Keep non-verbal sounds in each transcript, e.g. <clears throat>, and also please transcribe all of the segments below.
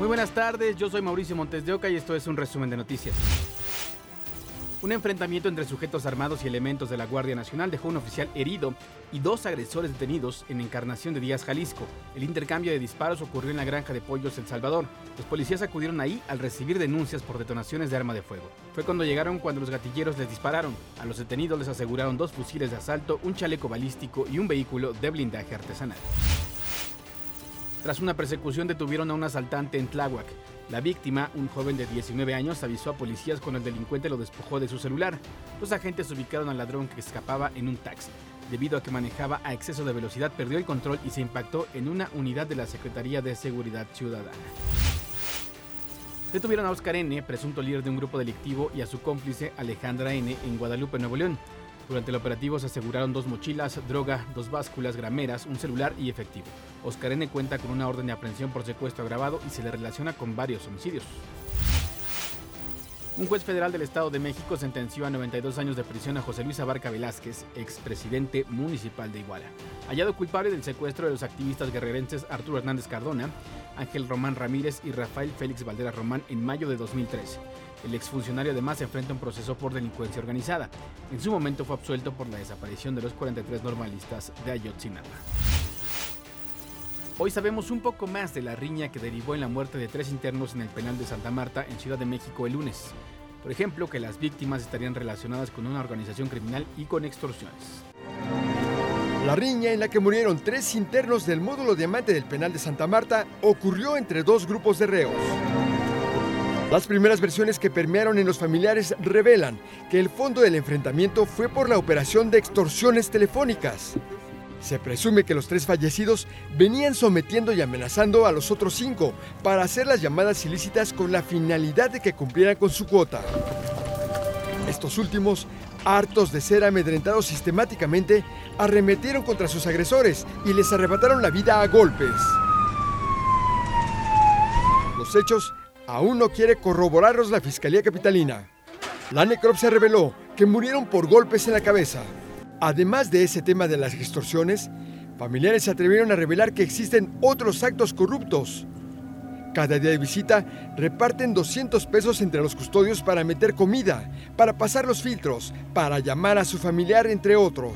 Muy buenas tardes, yo soy Mauricio Montes de Oca y esto es un resumen de noticias. Un enfrentamiento entre sujetos armados y elementos de la Guardia Nacional dejó un oficial herido y dos agresores detenidos en Encarnación de Díaz, Jalisco. El intercambio de disparos ocurrió en la granja de pollos El Salvador. Los policías acudieron ahí al recibir denuncias por detonaciones de arma de fuego. Fue cuando llegaron cuando los gatilleros les dispararon. A los detenidos les aseguraron dos fusiles de asalto, un chaleco balístico y un vehículo de blindaje artesanal. Tras una persecución detuvieron a un asaltante en Tláhuac. La víctima, un joven de 19 años, avisó a policías cuando el delincuente lo despojó de su celular. Los agentes ubicaron al ladrón que escapaba en un taxi. Debido a que manejaba a exceso de velocidad, perdió el control y se impactó en una unidad de la Secretaría de Seguridad Ciudadana. Detuvieron a Oscar N., presunto líder de un grupo delictivo, y a su cómplice Alejandra N. en Guadalupe, Nuevo León. Durante el operativo se aseguraron dos mochilas, droga, dos básculas grameras, un celular y efectivo. Oscar N. cuenta con una orden de aprehensión por secuestro agravado y se le relaciona con varios homicidios. Un juez federal del Estado de México sentenció a 92 años de prisión a José Luis Abarca Velázquez, expresidente municipal de Iguala, hallado culpable del secuestro de los activistas guerrerenses Arturo Hernández Cardona, Ángel Román Ramírez y Rafael Félix Valdera Román en mayo de 2013. El exfuncionario además se enfrenta a un proceso por delincuencia organizada. En su momento fue absuelto por la desaparición de los 43 normalistas de Ayotzinapa. Hoy sabemos un poco más de la riña que derivó en la muerte de tres internos en el penal de Santa Marta en Ciudad de México el lunes. Por ejemplo, que las víctimas estarían relacionadas con una organización criminal y con extorsiones. La riña en la que murieron tres internos del módulo diamante del penal de Santa Marta ocurrió entre dos grupos de reos. Las primeras versiones que permearon en los familiares revelan que el fondo del enfrentamiento fue por la operación de extorsiones telefónicas. Se presume que los tres fallecidos venían sometiendo y amenazando a los otros cinco para hacer las llamadas ilícitas con la finalidad de que cumplieran con su cuota. Estos últimos, hartos de ser amedrentados sistemáticamente, arremetieron contra sus agresores y les arrebataron la vida a golpes. Los hechos aún no quiere corroborarlos la Fiscalía Capitalina. La necropsia reveló que murieron por golpes en la cabeza. Además de ese tema de las extorsiones, familiares se atrevieron a revelar que existen otros actos corruptos. Cada día de visita reparten 200 pesos entre los custodios para meter comida, para pasar los filtros, para llamar a su familiar, entre otros.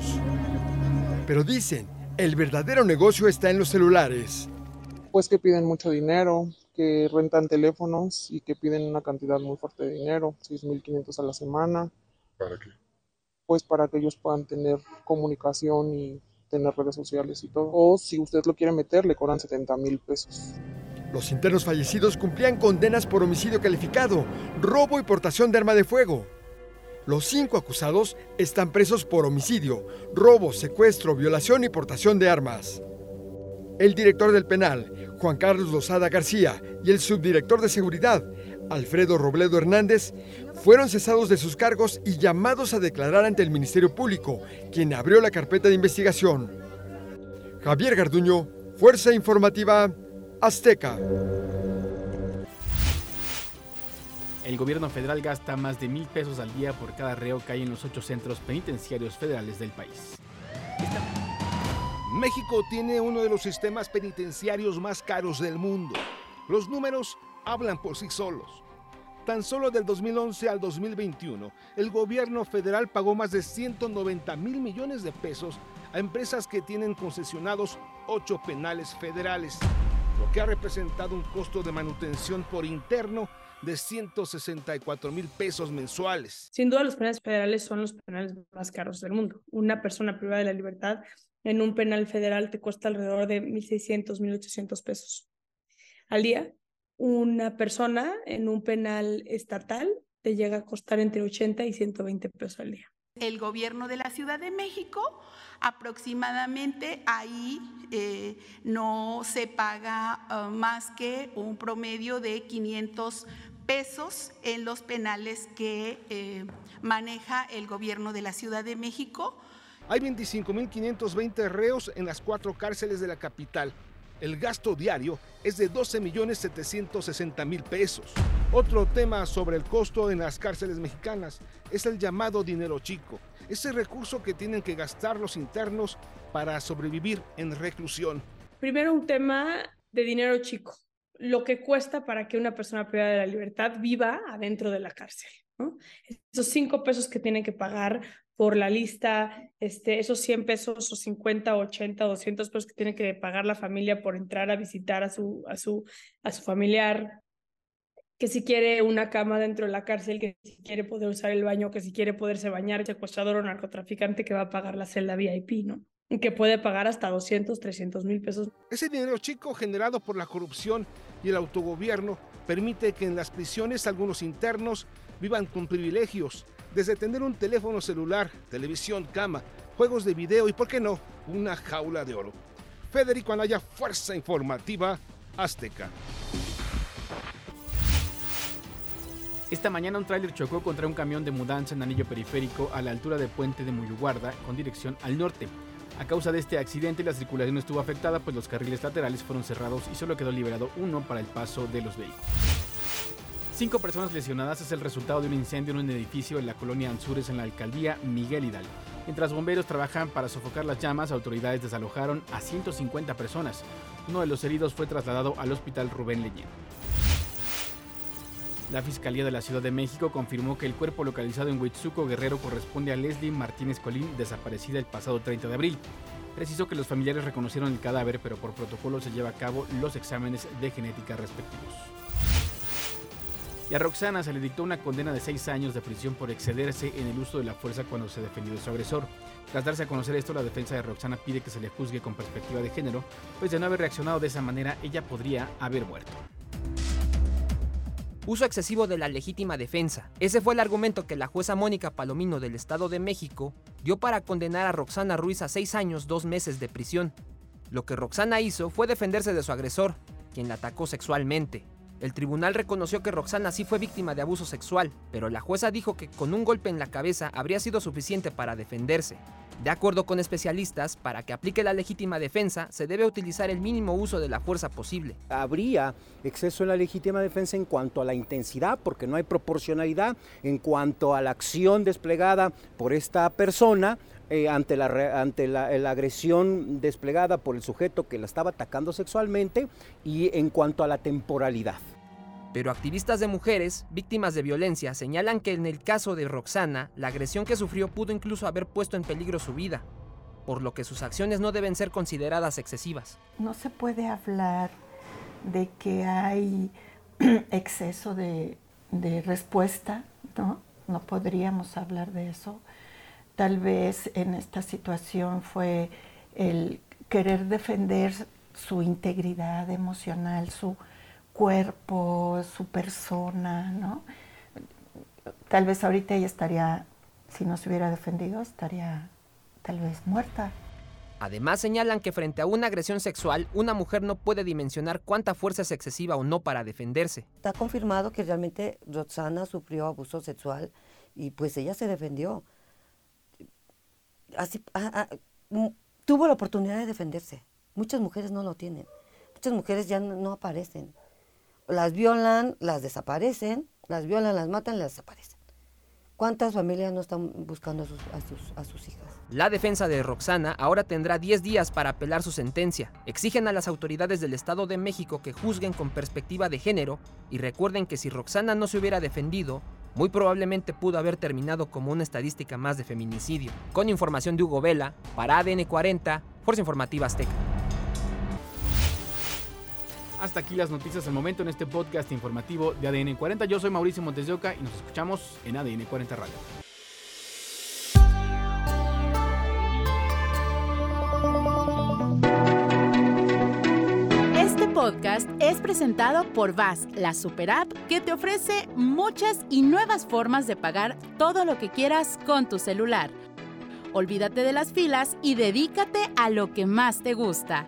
Pero dicen, el verdadero negocio está en los celulares. Pues que piden mucho dinero, que rentan teléfonos y que piden una cantidad muy fuerte de dinero, 6.500 a la semana. ¿Para qué? Pues para que ellos puedan tener comunicación y tener redes sociales y todo. O si usted lo quiere meter, le cobran 70 mil pesos. Los internos fallecidos cumplían condenas por homicidio calificado, robo y portación de arma de fuego. Los cinco acusados están presos por homicidio, robo, secuestro, violación y portación de armas. El director del penal, Juan Carlos Lozada García, y el subdirector de seguridad, Alfredo Robledo Hernández, fueron cesados de sus cargos y llamados a declarar ante el Ministerio Público, quien abrió la carpeta de investigación. Javier Garduño, Fuerza Informativa Azteca. El gobierno federal gasta más de mil pesos al día por cada reo que hay en los ocho centros penitenciarios federales del país. México tiene uno de los sistemas penitenciarios más caros del mundo. Los números hablan por sí solos. Tan solo del 2011 al 2021, el gobierno federal pagó más de 190 mil millones de pesos a empresas que tienen concesionados ocho penales federales, lo que ha representado un costo de manutención por interno de 164 mil pesos mensuales. Sin duda, los penales federales son los penales más caros del mundo. Una persona privada de la libertad en un penal federal te cuesta alrededor de 1.600, 1.800 pesos al día. Una persona en un penal estatal te llega a costar entre 80 y 120 pesos al día. El gobierno de la Ciudad de México aproximadamente ahí eh, no se paga uh, más que un promedio de 500 pesos en los penales que eh, maneja el gobierno de la Ciudad de México. Hay 25.520 reos en las cuatro cárceles de la capital. El gasto diario es de 12.760.000 pesos. Otro tema sobre el costo en las cárceles mexicanas es el llamado dinero chico, ese recurso que tienen que gastar los internos para sobrevivir en reclusión. Primero un tema de dinero chico. lo que cuesta para que una persona privada de la libertad viva adentro de la cárcel. Esos cinco pesos que tienen que pagar por la lista, este, esos 100 pesos o 50, 80, 200 pesos que tiene que pagar la familia por entrar a visitar a su, a su, a su familiar, que si quiere una cama dentro de la cárcel, que si quiere poder usar el baño, que si quiere poderse bañar, secuestrador o narcotraficante que va a pagar la celda VIP, ¿no? Que puede pagar hasta 200, 300 mil pesos. Ese dinero chico generado por la corrupción y el autogobierno permite que en las prisiones algunos internos vivan con privilegios, desde tener un teléfono celular, televisión, cama, juegos de video y, ¿por qué no?, una jaula de oro. Federico Anaya, Fuerza Informativa Azteca. Esta mañana un tráiler chocó contra un camión de mudanza en anillo periférico a la altura del puente de Muyuguarda con dirección al norte. A causa de este accidente la circulación estuvo afectada pues los carriles laterales fueron cerrados y solo quedó liberado uno para el paso de los vehículos. Cinco personas lesionadas es el resultado de un incendio en un edificio en la colonia Anzures en la alcaldía Miguel Hidalgo. Mientras bomberos trabajan para sofocar las llamas, autoridades desalojaron a 150 personas. Uno de los heridos fue trasladado al hospital Rubén Leñén. La Fiscalía de la Ciudad de México confirmó que el cuerpo localizado en Huitzuco Guerrero corresponde a Leslie Martínez Colín, desaparecida el pasado 30 de abril. Precisó que los familiares reconocieron el cadáver, pero por protocolo se lleva a cabo los exámenes de genética respectivos. Y a Roxana se le dictó una condena de seis años de prisión por excederse en el uso de la fuerza cuando se defendió de su agresor. Tras darse a conocer esto, la defensa de Roxana pide que se le juzgue con perspectiva de género, pues de no haber reaccionado de esa manera, ella podría haber muerto. Uso excesivo de la legítima defensa. Ese fue el argumento que la jueza Mónica Palomino del Estado de México dio para condenar a Roxana Ruiz a seis años, dos meses de prisión. Lo que Roxana hizo fue defenderse de su agresor, quien la atacó sexualmente. El tribunal reconoció que Roxana sí fue víctima de abuso sexual, pero la jueza dijo que con un golpe en la cabeza habría sido suficiente para defenderse. De acuerdo con especialistas, para que aplique la legítima defensa se debe utilizar el mínimo uso de la fuerza posible. Habría exceso en la legítima defensa en cuanto a la intensidad, porque no hay proporcionalidad, en cuanto a la acción desplegada por esta persona, eh, ante, la, agresión desplegada por el sujeto que la estaba atacando sexualmente y en cuanto a la temporalidad. Pero activistas de mujeres, víctimas de violencia, señalan que en el caso de Roxana, la agresión que sufrió pudo incluso haber puesto en peligro su vida, por lo que sus acciones no deben ser consideradas excesivas. No se puede hablar de que hay <clears throat> exceso de, respuesta, ¿no? No podríamos hablar de eso. Tal vez en esta situación fue el querer defender su integridad emocional, su cuerpo, su persona, ¿no? Tal vez ahorita ella estaría, si no se hubiera defendido, estaría tal vez muerta. Además señalan que frente a una agresión sexual, una mujer no puede dimensionar cuánta fuerza es excesiva o no para defenderse. Está confirmado que realmente Roxana sufrió abuso sexual y pues ella se defendió. Así, a, a, tuvo la oportunidad de defenderse. Muchas mujeres no lo tienen. Muchas mujeres ya no, no aparecen las violan, las desaparecen, las violan, las matan, las desaparecen. ¿Cuántas familias no están buscando a sus, a sus, a sus hijas? La defensa de Roxana ahora tendrá 10 días para apelar su sentencia. Exigen a las autoridades del Estado de México que juzguen con perspectiva de género y recuerden que si Roxana no se hubiera defendido, muy probablemente pudo haber terminado como una estadística más de feminicidio. Con información de Hugo Vela, para ADN 40, Fuerza Informativa Azteca. Hasta aquí las noticias del momento en este podcast informativo de ADN 40. Yo soy Mauricio Montes de Oca y nos escuchamos en ADN 40 Radio. Este podcast es presentado por VAS, la super app que te ofrece muchas y nuevas formas de pagar todo lo que quieras con tu celular. Olvídate de las filas y dedícate a lo que más te gusta